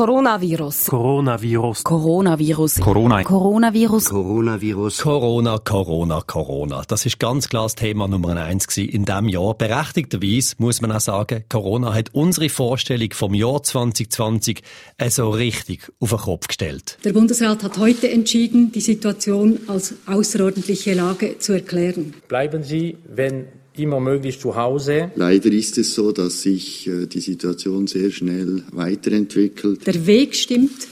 Coronavirus. Coronavirus. Coronavirus. Corona. Coronavirus. Coronavirus. Corona, Corona, Corona. Das ist ganz klar das Thema Nummer eins in diesem Jahr. Berechtigterweise muss man auch sagen, Corona hat unsere Vorstellung vom Jahr 2020 so richtig auf den Kopf gestellt. Der Bundesrat hat heute entschieden, die Situation als außerordentliche Lage zu erklären. Bleiben Sie, wenn immer möglich zu Hause. Leider ist es so, dass sich äh, die Situation sehr schnell weiterentwickelt. Der Weg stimmt,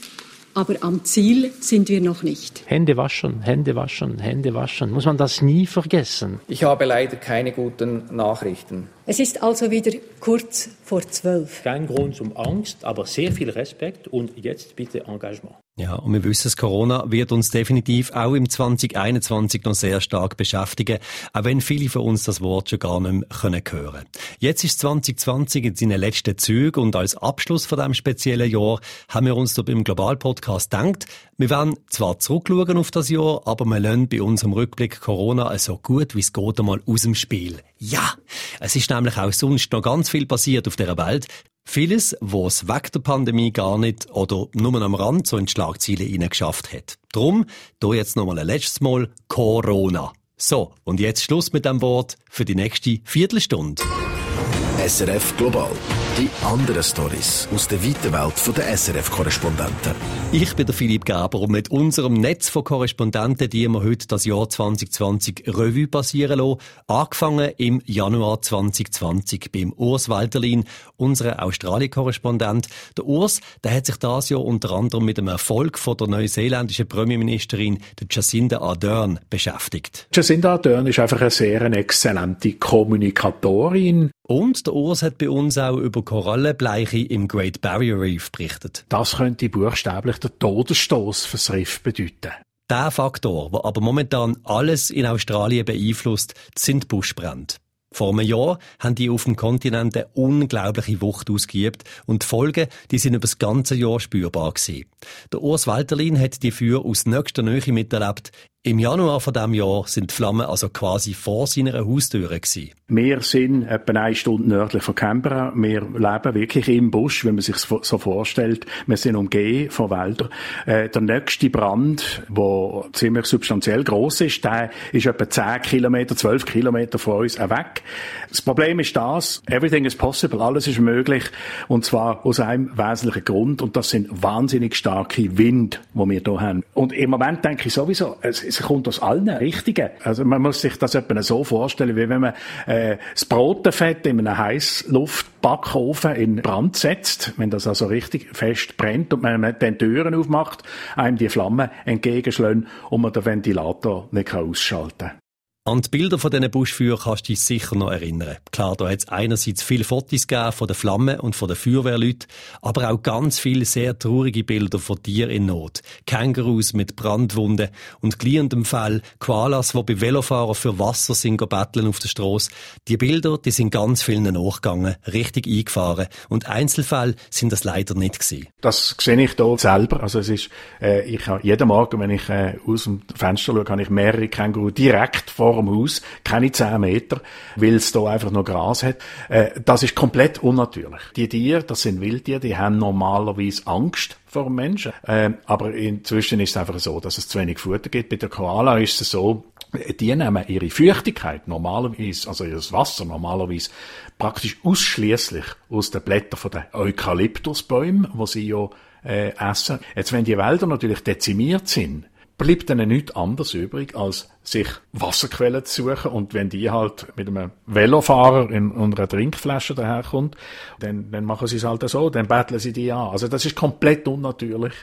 aber am Ziel sind wir noch nicht. Hände waschen, Hände waschen, Hände waschen. Muss man das nie vergessen? Ich habe leider keine guten Nachrichten. Es ist also wieder kurz vor zwölf. Kein Grund zum Angst, aber sehr viel Respekt und jetzt bitte Engagement. Ja, und wir wissen, Corona wird uns definitiv auch im 2021 noch sehr stark beschäftigen, auch wenn viele von uns das Wort schon gar nicht mehr hören können. Jetzt ist 2020 in seinen letzten Zügen und als Abschluss von diesem speziellen Jahr haben wir uns da beim Global-Podcast gedacht, wir werden zwar zurückschauen auf das Jahr, aber wir lernen bei unserem Rückblick Corona so gut wie es geht einmal aus dem Spiel. Ja, es ist nämlich auch sonst noch ganz viel passiert auf der Welt. Vieles, was es weg der Pandemie gar nicht oder nur am Rand so in die Schlagziele geschafft hat. Drum, hier jetzt nochmal ein letztes Mal Corona. So, und jetzt Schluss mit dem Wort für die nächste Viertelstunde. SRF Global. Die anderen Stories aus der weiten Welt der SRF-Korrespondenten. Ich bin der Philipp Gaber und mit unserem Netz von Korrespondenten, die wir heute das Jahr 2020 Revue passieren lassen, angefangen im Januar 2020 beim Urs Walterlin, unserem Australien-Korrespondent. Der Urs, der hat sich das Jahr unter anderem mit dem Erfolg von der neuseeländischen Premierministerin der Jacinda Ardern beschäftigt. Jacinda Ardern ist einfach eine sehr exzellente Kommunikatorin. Und der Urs hat bei uns auch über Korallenbleiche im Great Barrier Reef berichtet. Das könnte buchstäblich der Todesstoß fürs Riff bedeuten. Der Faktor, der aber momentan alles in Australien beeinflusst, sind Buschbrände. Vor einem Jahr haben die auf dem Kontinent eine unglaubliche Wucht ausgeübt und die Folgen, die sind über das ganze Jahr spürbar gewesen. Der Urs Walterlin hat die Feuer aus nächster Nähe miterlebt. Im Januar von diesem Jahr sind die Flammen also quasi vor seiner Haustür gewesen. Wir sind etwa eine Stunde nördlich von Canberra. Wir leben wirklich im Busch, wenn man sich so vorstellt. Wir sind umgeben von Wäldern. Äh, der nächste Brand, der ziemlich substanziell groß ist, der ist etwa 10 Kilometer, 12 Kilometer von uns weg. Das Problem ist das, everything is possible, alles ist möglich. Und zwar aus einem wesentlichen Grund, und das sind wahnsinnig starke Wind, die wir hier haben. Und im Moment denke ich sowieso, es, es kommt aus allen Richtungen. Also man muss sich das etwa so vorstellen, wie wenn man äh, das Brotenfett in einem Heißluftbackofen in Brand setzt, wenn das also richtig fest brennt und man dann Türen aufmacht, einem die Flammen entgegenschlägt und man den Ventilator nicht ausschalten kann. An die Bilder von diesen Buschfeuern kannst du dich sicher noch erinnern. Klar, da hat es einerseits viele Fotos gegeben von den Flammen und von den Feuerwehrleuten, aber auch ganz viele sehr traurige Bilder von Tieren in Not. Kängurus mit Brandwunden und gliehendem Fell, Koalas, die bei Velofahrern für Wasser sind betteln auf der Straße. Die Bilder, die sind ganz vielen nachgegangen, richtig eingefahren und Einzelfälle sind das leider nicht gewesen. Das sehe ich hier selber. Also es ist, äh, ich habe jeden Morgen, wenn ich äh, aus dem Fenster schaue, habe ich mehrere Kängurus direkt vor dem Haus, keine 10 Meter, weil es da einfach noch Gras hat. Äh, das ist komplett unnatürlich. Die Tiere, das sind Wildtiere, die haben normalerweise Angst vor dem Menschen. Äh, aber inzwischen ist es einfach so, dass es zu wenig Futter gibt. Bei der Koala ist es so, die nehmen ihre Feuchtigkeit normalerweise, also ihr Wasser normalerweise praktisch ausschließlich aus den Blättern von den Eukalyptusbäumen, wo sie ja äh, essen. Jetzt, wenn die Wälder natürlich dezimiert sind, bleibt ihnen nichts anderes übrig, als sich Wasserquellen zu suchen. Und wenn die halt mit einem Velofahrer in, in einer Trinkflasche daherkommt, dann, dann machen sie es halt so, dann betteln sie die an. Also das ist komplett unnatürlich.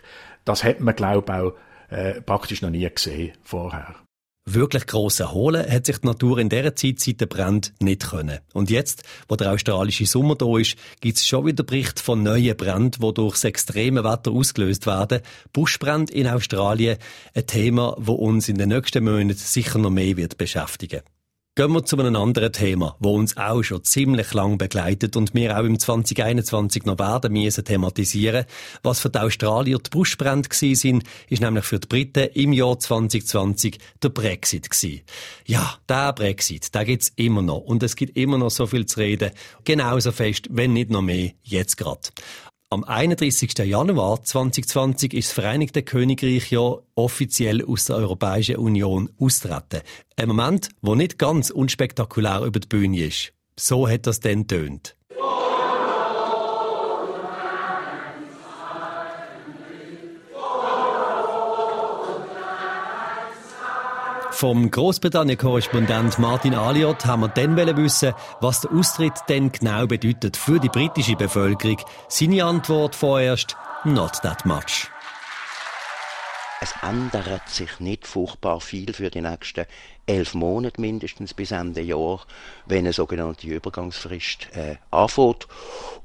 Das hat man, glaube ich, auch äh, praktisch noch nie gesehen vorher. Wirklich gross erholen hat sich die Natur in dieser Zeit seit der Brand nicht können. Und jetzt, wo der australische Sommer da ist, gibt es schon wieder Berichte von neuen Bränden, die durch das extreme Wetter ausgelöst werden. Buschbrand in Australien, ein Thema, das uns in den nächsten Monaten sicher noch mehr wird beschäftigen. Gehen wir zu einem anderen Thema, wo uns auch schon ziemlich lang begleitet und wir auch im 2021 noch werden müssen thematisieren. Was für die Australier die Buschbrände gewesen sind, ist nämlich für die Briten im Jahr 2020 der Brexit gewesen. Ja, der Brexit, der gibt's immer noch und es gibt immer noch so viel zu reden. Genauso fest, wenn nicht noch mehr, jetzt gerade. Am 31. Januar 2020 ist das Vereinigte Königreich ja offiziell aus der Europäischen Union austreten. Ein Moment, wo nicht ganz unspektakulär über die Bühne ist. So hat das dann tönt. Vom Großbritannien-Korrespondent Martin Aliot haben wir dann wissen, was der Austritt denn genau bedeutet für die britische Bevölkerung. Seine Antwort vorerst, not that much. Es ändert sich nicht furchtbar viel für die nächsten elf Monate mindestens bis Ende Jahr, wenn eine sogenannte Übergangsfrist äh, anfängt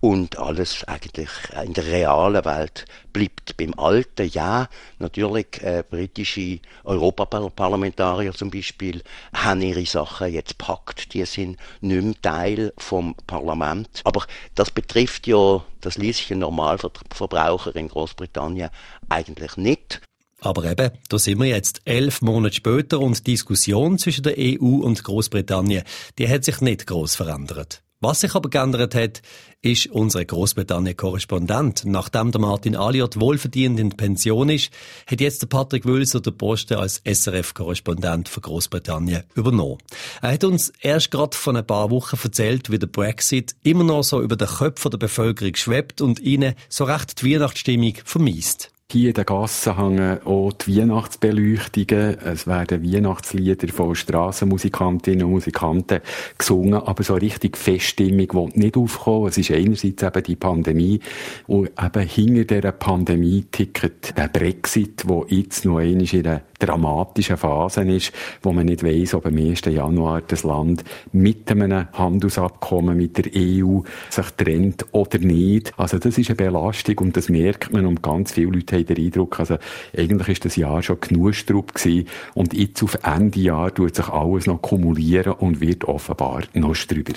und alles eigentlich in der realen Welt bleibt beim Alten. Ja, natürlich äh, britische Europaparlamentarier zum Beispiel haben ihre Sachen jetzt packt, die sind nicht mehr Teil vom Parlament. Aber das betrifft ja das ein Normalverbraucher in Großbritannien eigentlich nicht. Aber eben, da sind wir jetzt elf Monate später und die Diskussion zwischen der EU und Großbritannien, die hat sich nicht groß verändert. Was sich aber geändert hat, ist unsere Großbritannien-Korrespondent. Nachdem der Martin Aliot wohlverdient in Pension ist, hat jetzt der Patrick Wülser den Posten als SRF-Korrespondent für Großbritannien übernommen. Er hat uns erst gerade vor ein paar Wochen erzählt, wie der Brexit immer noch so über den Köpfen der Bevölkerung schwebt und ihnen so recht die Weihnachtsstimmung vermisst. Hier in den Gassen hängen auch die Weihnachtsbeleuchtungen. Es werden Weihnachtslieder von Strassenmusikantinnen und Musikanten gesungen, aber so richtig Feststimmung will nicht aufkommen. Es ist einerseits eben die Pandemie und eben hinter dieser Pandemie ticket der Brexit, wo jetzt noch einmal in einer dramatischen Phase ist, wo man nicht weiß, ob am 1. Januar das Land mit einem Handelsabkommen mit der EU sich trennt oder nicht. Also das ist eine Belastung und das merkt man und ganz viele Leute haben den Eindruck, also eigentlich ist das Jahr schon genug Strupp gewesen und jetzt auf Ende Jahr tut sich alles noch kumulieren und wird offenbar noch drüber.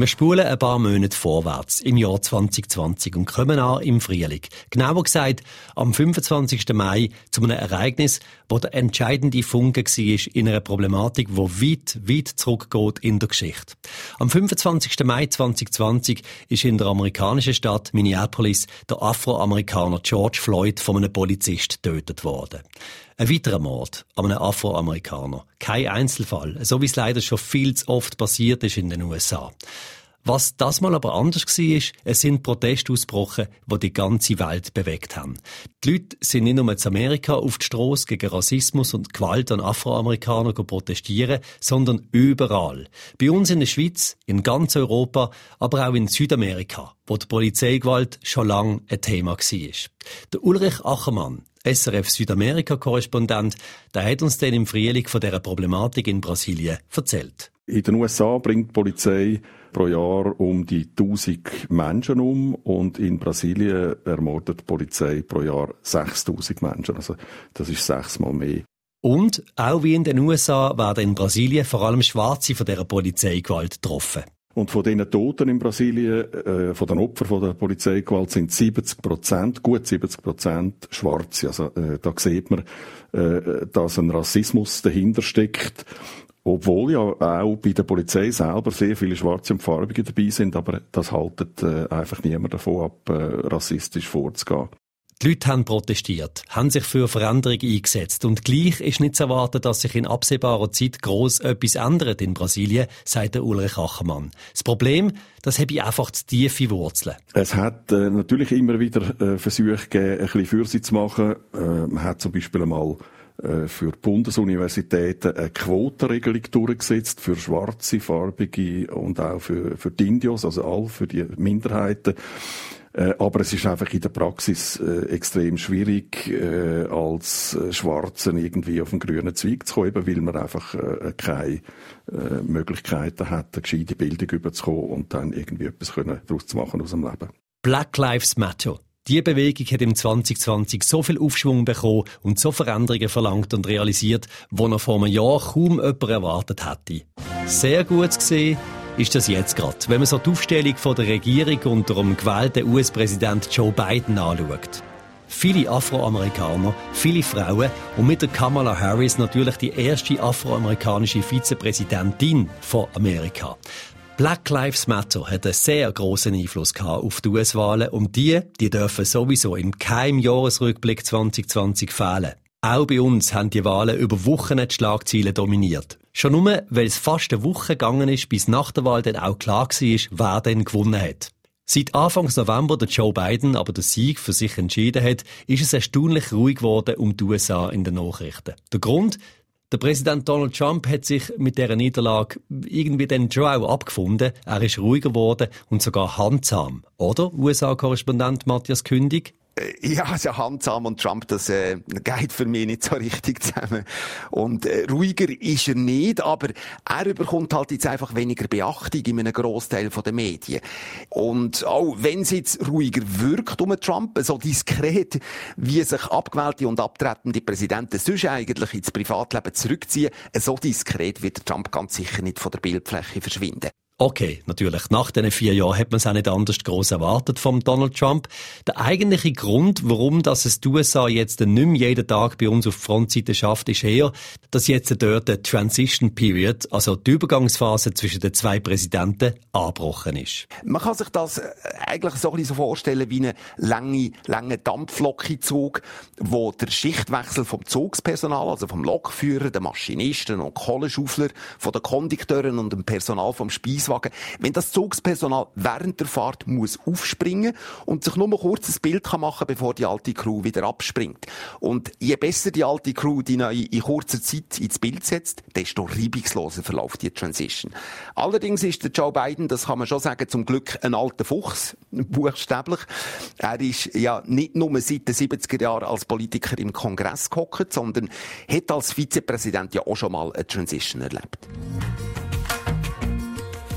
Wir spulen ein paar Monate vorwärts im Jahr 2020 und kommen an im Frühling. Genauer gesagt am 25. Mai zu einem Ereignis, wo der entscheidende Funke war in einer Problematik, wo weit, weit zurückgeht in der Geschichte. Am 25. Mai 2020 ist in der amerikanischen Stadt Minneapolis der Afroamerikaner George Floyd von einem Polizist getötet worden. Ein weiterer Mord an einem Afroamerikaner. Kein Einzelfall, so wie es leider schon viel zu oft passiert ist in den USA. Was das mal aber anders war, ist, es sind Proteste ausgebrochen, die die ganze Welt bewegt haben. Die Leute sind nicht nur in Amerika auf die Strasse gegen Rassismus und Gewalt an Afroamerikanern protestieren, sondern überall. Bei uns in der Schweiz, in ganz Europa, aber auch in Südamerika, wo die Polizeigewalt schon lange ein Thema war. Der Ulrich Achermann, SRF Südamerika-Korrespondent, der hat uns dann im Frühling von dieser Problematik in Brasilien erzählt. In den USA bringt die Polizei pro Jahr um die 1000 Menschen um und in Brasilien ermordet die Polizei pro Jahr 6000 Menschen. Also das ist sechsmal mehr. Und auch wie in den USA werden in Brasilien vor allem Schwarze von dieser Polizeigewalt getroffen. Und von diesen Toten in Brasilien, äh, von den Opfern der Polizeigewalt sind 70 Prozent, gut 70 Prozent Schwarze. Also äh, da sieht man, äh, dass ein Rassismus dahinter steckt. Obwohl ja auch bei der Polizei selber sehr viele Schwarze und Farbige dabei sind, aber das haltet äh, einfach niemand davon ab, äh, rassistisch vorzugehen. Die Leute haben protestiert, haben sich für Veränderung eingesetzt und gleich ist nicht zu erwarten, dass sich in absehbarer Zeit gross etwas ändert in Brasilien, sagt der Ulrich Achermann. Das Problem, das habe einfach zu tiefe Wurzeln. Es hat äh, natürlich immer wieder äh, Versuche gegeben, ein bisschen für sie zu machen. Äh, man hat zum Beispiel einmal äh, für die Bundesuniversitäten eine Quotenregelung durchgesetzt für schwarze, farbige und auch für, für die Indios, also all für die Minderheiten. Äh, aber es ist einfach in der Praxis äh, extrem schwierig, äh, als Schwarzen irgendwie auf den grünen Zweig zu kommen, weil man einfach keine Möglichkeiten hat, eine gescheite Bildung überzukommen und dann irgendwie etwas daraus zu machen aus dem Leben. Black Lives Matter. Die Bewegung hat im 2020 so viel Aufschwung bekommen und so Veränderungen verlangt und realisiert, wo noch vor einem Jahr kaum jemand erwartet hätte. Sehr gut gesehen ist das jetzt gerade, wenn man so die Aufstellung von der Regierung unter dem gewählten US-Präsident Joe Biden anschaut. Viele Afroamerikaner, viele Frauen und mit der Kamala Harris natürlich die erste afroamerikanische Vizepräsidentin von Amerika. Black Lives Matter hat einen sehr großen Einfluss auf die US-Wahlen und die, die dürfen sowieso im keinem Jahresrückblick 2020 fehlen. Auch bei uns haben die Wahlen über Wochen die Schlagzeilen dominiert. Schon nur, weil es fast eine Woche gegangen ist, bis nach der Wahl dann auch klar war, wer denn gewonnen hat. Seit Anfangs November der Joe Biden aber den Sieg für sich entschieden hat, ist es erstaunlich ruhig geworden um die USA in den Nachrichten. Der Grund? Der Präsident Donald Trump hat sich mit dieser Niederlage irgendwie dann schon auch abgefunden. Er ist ruhiger geworden und sogar handsam. Oder, USA-Korrespondent Matthias Kündig? Äh, ja, also Handsam und Trump, das äh, geht für mich nicht so richtig zusammen. Und äh, ruhiger ist er nicht, aber er bekommt halt jetzt einfach weniger Beachtung in einem Großteil der Medien. Und auch wenn es jetzt ruhiger wirkt um Trump, so diskret, wie sich abgewählte und abtretende Präsidenten sonst eigentlich ins Privatleben zurückziehen, so diskret wird Trump ganz sicher nicht von der Bildfläche verschwinden. Okay, natürlich. Nach diesen vier Jahren hat man es auch nicht anders groß erwartet vom Donald Trump. Der eigentliche Grund, warum das es die USA jetzt nicht mehr jeden Tag bei uns auf die Frontseite schafft, ist eher, dass jetzt dort der Transition Period, also die Übergangsphase zwischen den zwei Präsidenten, angebrochen ist. Man kann sich das äh, eigentlich so ein bisschen so vorstellen wie einen langen, langen Dampflokenzug, wo der Schichtwechsel vom Zugspersonal, also vom Lokführer, den Maschinisten und Kohlenschaufler, von den Kondukteuren und dem Personal vom Speis Volkswagen, wenn das Zugspersonal während der Fahrt muss aufspringen und sich nur mal kurz ein Bild kann machen bevor die alte Crew wieder abspringt. Und je besser die alte Crew die neue in kurzer Zeit ins Bild setzt, desto reibungsloser verläuft die Transition. Allerdings ist der Joe Biden, das kann man schon sagen, zum Glück ein alter Fuchs, buchstäblich. Er ist ja nicht nur seit den 70er Jahren als Politiker im Kongress gehockt, sondern hat als Vizepräsident ja auch schon mal eine Transition erlebt.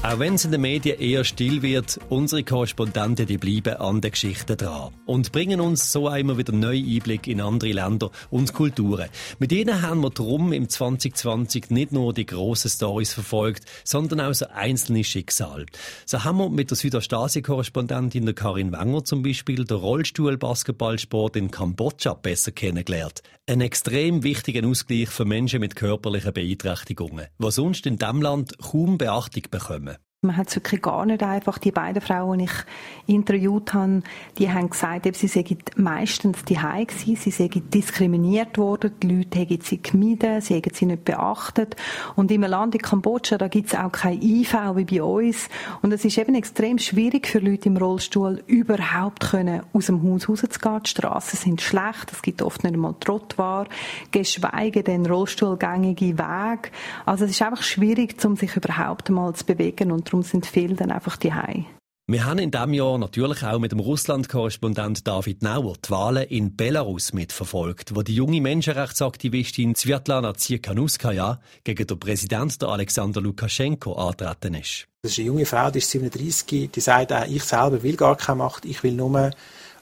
Auch wenn es in den Medien eher still wird, unsere Korrespondenten die bleiben an den Geschichten dran und bringen uns so immer wieder neue Einblick in andere Länder und Kulturen. Mit ihnen haben wir drum im 2020 nicht nur die grossen Stories verfolgt, sondern auch so einzelne Schicksale. So haben wir mit der Südostasien-Korrespondentin der Karin Wenger zum Beispiel den Rollstuhl-Basketballsport in Kambodscha besser kennengelernt. Ein extrem wichtiger Ausgleich für Menschen mit körperlichen Beeinträchtigungen, was sonst in diesem Land kaum Beachtung bekommen. Man hat es wirklich gar nicht einfach. Die beiden Frauen, die ich interviewt habe, die haben gesagt, sie seien meistens die gewesen, sie seien diskriminiert worden, die Leute hätten sie gemieden, sie hätten sie nicht beachtet. Und im Land in Kambodscha, da gibt es auch kein IV wie bei uns. Und es ist eben extrem schwierig für Leute im Rollstuhl, überhaupt können aus dem Haus rauszugehen. Die Straßen sind schlecht, es gibt oft nicht einmal Trottoir, geschweige denn rollstuhlgängige Wege. Also es ist einfach schwierig, um sich überhaupt mal zu bewegen und darum sind viele dann einfach die wir haben in diesem Jahr natürlich auch mit dem Russland-Korrespondent David Nauer die Wahlen in Belarus mitverfolgt, wo die junge Menschenrechtsaktivistin Svetlana Tsikhanouskaya gegen den Präsidenten Alexander Lukaschenko antreten ist. Das ist eine junge Frau, die ist 37, die sagt, ich selber will gar keine Macht, ich will nur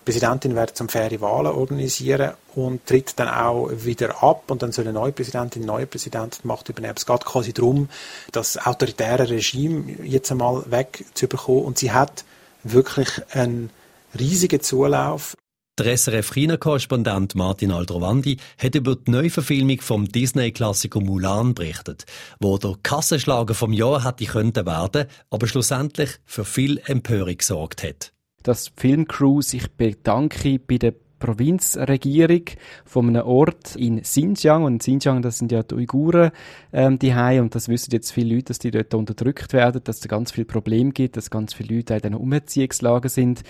Präsidentin wird zum faire Wahlen organisieren und tritt dann auch wieder ab und dann soll eine neue Präsidentin, neue Präsident die Macht übernehmen. Es geht quasi darum, das autoritäre Regime jetzt einmal wegzubekommen und sie hat wirklich einen riesigen Zulauf. Der SRF-China-Korrespondent Martin Aldrovandi hat über die Neuverfilmung vom Disney-Klassiker Mulan berichtet, wo der Kassenschlager vom Jahr hätte könnte werden, aber schlussendlich für viel Empörung gesorgt hat dass die Filmcrew sich bedanke bei der Provinzregierung von einem Ort in Xinjiang. Und Xinjiang, das sind ja die Uiguren, ähm, die und das wissen jetzt viele Leute, dass die dort unterdrückt werden, dass es ganz viele Probleme gibt, dass ganz viele Leute in diesen Umerziehungslagen sind.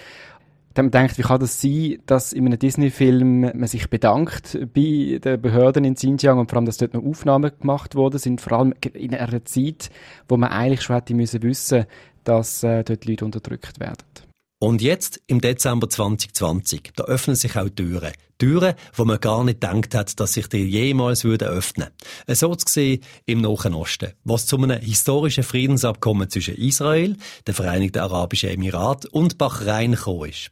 Dann denkt, wie kann das sein, dass in einem Disney-Film man sich bedankt bei den Behörden in Xinjiang und vor allem, dass dort noch Aufnahmen gemacht worden sind, vor allem in einer Zeit, wo man eigentlich schon hätte müssen wissen, dass äh, dort Leute unterdrückt werden. Und jetzt, im Dezember 2020, da öffnen sich auch Türen. Türen, wo man gar nicht gedacht hat, dass sich die jemals würden öffnen. So zu sehen im Nahen Osten, was zu einem historischen Friedensabkommen zwischen Israel, den Vereinigten Arabischen Emiraten und Bahrain gekommen ist.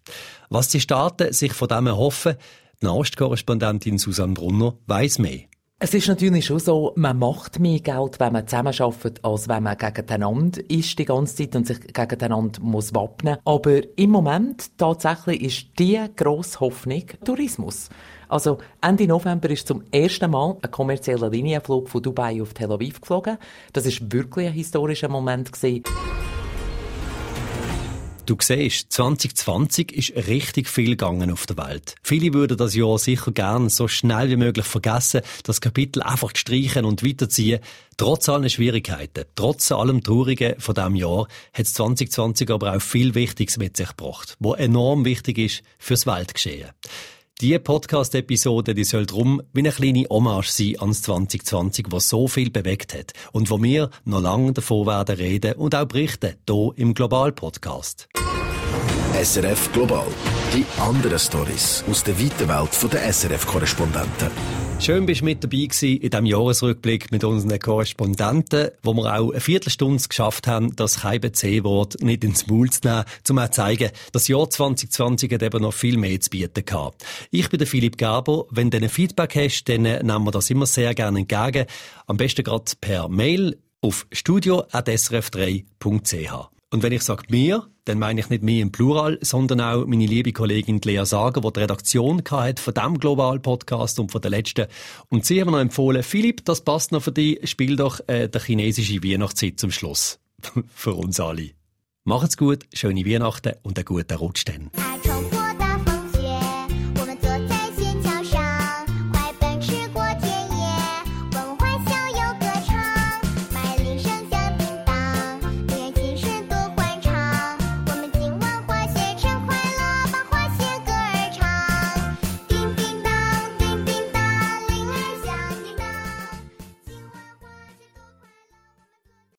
Was die Staaten sich von dem erhoffen, die Nahostkorrespondentin Susanne Brunner weiss mehr. Es ist natürlich schon so, man macht mehr Geld, wenn man zusammenarbeitet, als wenn man gegeneinander ist die ganze Zeit und sich gegeneinander muss wappnen. Aber im Moment tatsächlich ist die grosse Hoffnung Tourismus. Also Ende November ist zum ersten Mal ein kommerzieller Linienflug von Dubai auf Tel Aviv geflogen. Das ist wirklich ein historischer Moment gewesen. Du siehst, 2020 ist richtig viel gegangen auf der Welt. Viele würden das Jahr sicher gern so schnell wie möglich vergessen, das Kapitel einfach streichen und weiterziehen. Trotz allen Schwierigkeiten, trotz allem Traurigen von diesem Jahr, hat 2020 aber auch viel Wichtiges mit sich gebracht, wo enorm wichtig ist fürs Weltgeschehen. Die Podcast-Episode, die soll drum wie eine kleine Hommage sein ans 2020, was so viel bewegt hat und wo wir noch lange davon werden reden und auch berichten, hier im Global-Podcast. SRF Global. Die anderen Stories aus der weiten Welt der SRF-Korrespondenten. Schön bist du mit dabei gewesen in diesem Jahresrückblick mit unseren Korrespondenten, wo wir auch eine Viertelstunde geschafft haben, das KBC-Wort nicht ins Maul zu nehmen, um zu zeigen, das Jahr 2020 hat eben noch viel mehr zu bieten gehabt. Ich bin der Philipp Gaber. Wenn du ein Feedback hast, dann nehmen wir das immer sehr gerne entgegen. Am besten gerade per Mail auf studio.srf3.ch. Und wenn ich sage mir, dann meine ich nicht mehr im Plural, sondern auch meine liebe Kollegin Lea Sager, die die Redaktion hat von diesem Global-Podcast und von der letzten. Und sie haben noch empfohlen, Philipp, das passt noch für dich, spiel doch äh, der chinesische Weihnachtszeit zum Schluss. für uns alle. Macht's gut, schöne Weihnachten und einen guten Rutsch dann.